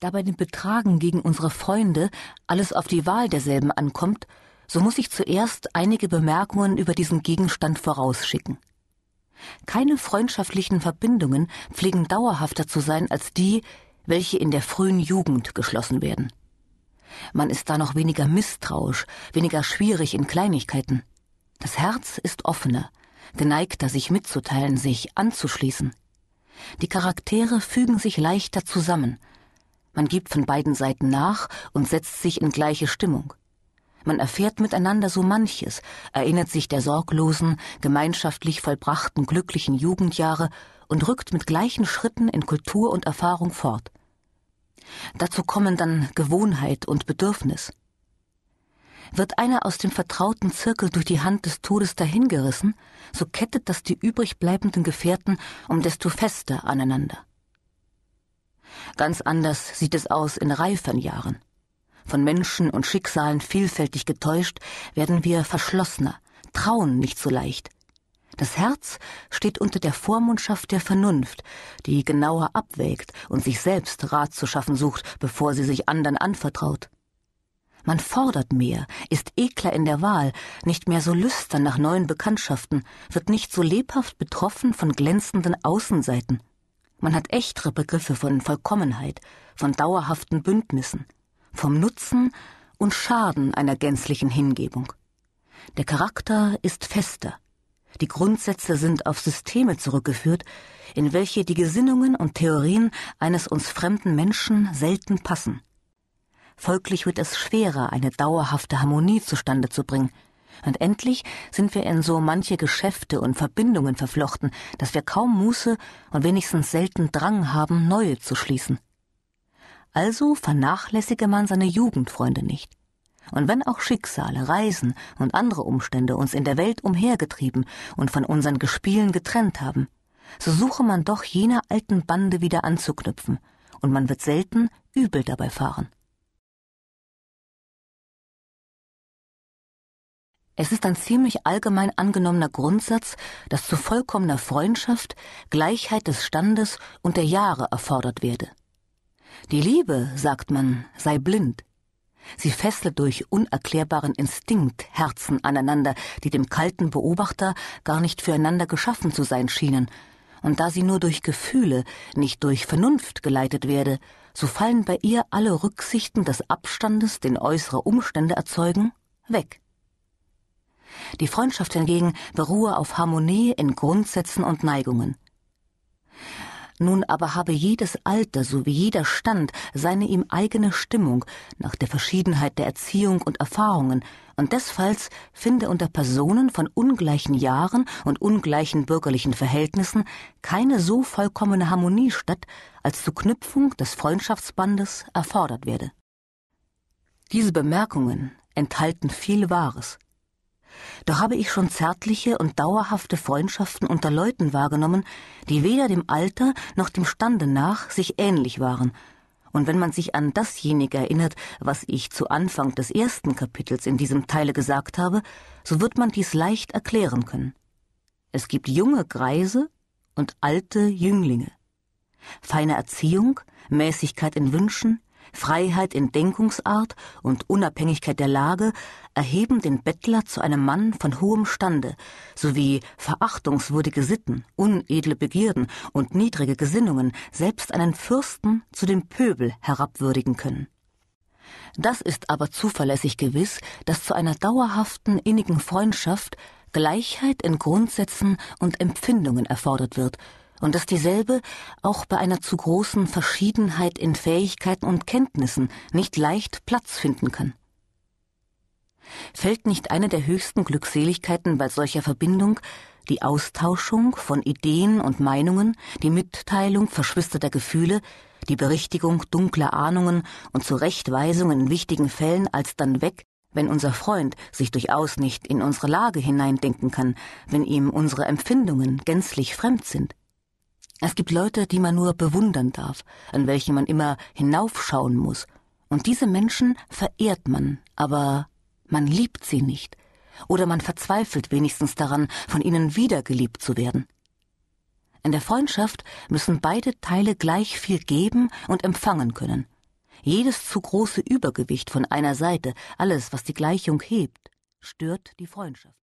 Da bei dem Betragen gegen unsere Freunde alles auf die Wahl derselben ankommt, so muss ich zuerst einige Bemerkungen über diesen Gegenstand vorausschicken. Keine freundschaftlichen Verbindungen pflegen dauerhafter zu sein als die, welche in der frühen Jugend geschlossen werden. Man ist da noch weniger misstrauisch, weniger schwierig in Kleinigkeiten. Das Herz ist offener, geneigter, sich mitzuteilen, sich anzuschließen. Die Charaktere fügen sich leichter zusammen, man gibt von beiden Seiten nach und setzt sich in gleiche Stimmung. Man erfährt miteinander so manches, erinnert sich der sorglosen, gemeinschaftlich vollbrachten glücklichen Jugendjahre und rückt mit gleichen Schritten in Kultur und Erfahrung fort. Dazu kommen dann Gewohnheit und Bedürfnis. Wird einer aus dem vertrauten Zirkel durch die Hand des Todes dahingerissen, so kettet das die übrig bleibenden Gefährten um desto fester aneinander. Ganz anders sieht es aus in reiferen Jahren. Von Menschen und Schicksalen vielfältig getäuscht, werden wir verschlossener, trauen nicht so leicht. Das Herz steht unter der Vormundschaft der Vernunft, die genauer abwägt und sich selbst Rat zu schaffen sucht, bevor sie sich anderen anvertraut. Man fordert mehr, ist ekler in der Wahl, nicht mehr so lüstern nach neuen Bekanntschaften, wird nicht so lebhaft betroffen von glänzenden Außenseiten. Man hat echtere Begriffe von Vollkommenheit, von dauerhaften Bündnissen, vom Nutzen und Schaden einer gänzlichen Hingebung. Der Charakter ist fester. Die Grundsätze sind auf Systeme zurückgeführt, in welche die Gesinnungen und Theorien eines uns fremden Menschen selten passen. Folglich wird es schwerer, eine dauerhafte Harmonie zustande zu bringen, und endlich sind wir in so manche Geschäfte und Verbindungen verflochten, dass wir kaum Muße und wenigstens selten Drang haben, neue zu schließen. Also vernachlässige man seine Jugendfreunde nicht. Und wenn auch Schicksale, Reisen und andere Umstände uns in der Welt umhergetrieben und von unseren Gespielen getrennt haben, so suche man doch jener alten Bande wieder anzuknüpfen, und man wird selten übel dabei fahren. Es ist ein ziemlich allgemein angenommener Grundsatz, dass zu vollkommener Freundschaft Gleichheit des Standes und der Jahre erfordert werde. Die Liebe, sagt man, sei blind. Sie fessle durch unerklärbaren Instinkt Herzen aneinander, die dem kalten Beobachter gar nicht füreinander geschaffen zu sein schienen, und da sie nur durch Gefühle, nicht durch Vernunft geleitet werde, so fallen bei ihr alle Rücksichten des Abstandes, den äußere Umstände erzeugen, weg. Die Freundschaft hingegen beruhe auf Harmonie in Grundsätzen und Neigungen. Nun aber habe jedes Alter sowie jeder Stand seine ihm eigene Stimmung nach der Verschiedenheit der Erziehung und Erfahrungen, und desfalls finde unter Personen von ungleichen Jahren und ungleichen bürgerlichen Verhältnissen keine so vollkommene Harmonie statt, als zur Knüpfung des Freundschaftsbandes erfordert werde. Diese Bemerkungen enthalten viel Wahres. Doch habe ich schon zärtliche und dauerhafte Freundschaften unter Leuten wahrgenommen, die weder dem Alter noch dem Stande nach sich ähnlich waren. Und wenn man sich an dasjenige erinnert, was ich zu Anfang des ersten Kapitels in diesem Teile gesagt habe, so wird man dies leicht erklären können. Es gibt junge Greise und alte Jünglinge. Feine Erziehung, Mäßigkeit in Wünschen, Freiheit in Denkungsart und Unabhängigkeit der Lage erheben den Bettler zu einem Mann von hohem Stande, sowie verachtungswürdige Sitten, unedle Begierden und niedrige Gesinnungen selbst einen Fürsten zu dem Pöbel herabwürdigen können. Das ist aber zuverlässig gewiss, dass zu einer dauerhaften innigen Freundschaft Gleichheit in Grundsätzen und Empfindungen erfordert wird und dass dieselbe auch bei einer zu großen Verschiedenheit in Fähigkeiten und Kenntnissen nicht leicht Platz finden kann. Fällt nicht eine der höchsten Glückseligkeiten bei solcher Verbindung die Austauschung von Ideen und Meinungen, die Mitteilung verschwisterter Gefühle, die Berichtigung dunkler Ahnungen und Zurechtweisung in wichtigen Fällen als dann weg, wenn unser Freund sich durchaus nicht in unsere Lage hineindenken kann, wenn ihm unsere Empfindungen gänzlich fremd sind. Es gibt Leute, die man nur bewundern darf, an welche man immer hinaufschauen muss, und diese Menschen verehrt man, aber man liebt sie nicht, oder man verzweifelt wenigstens daran, von ihnen wiedergeliebt zu werden. In der Freundschaft müssen beide Teile gleich viel geben und empfangen können, Jedes zu große Übergewicht von einer Seite, alles, was die Gleichung hebt, stört die Freundschaft.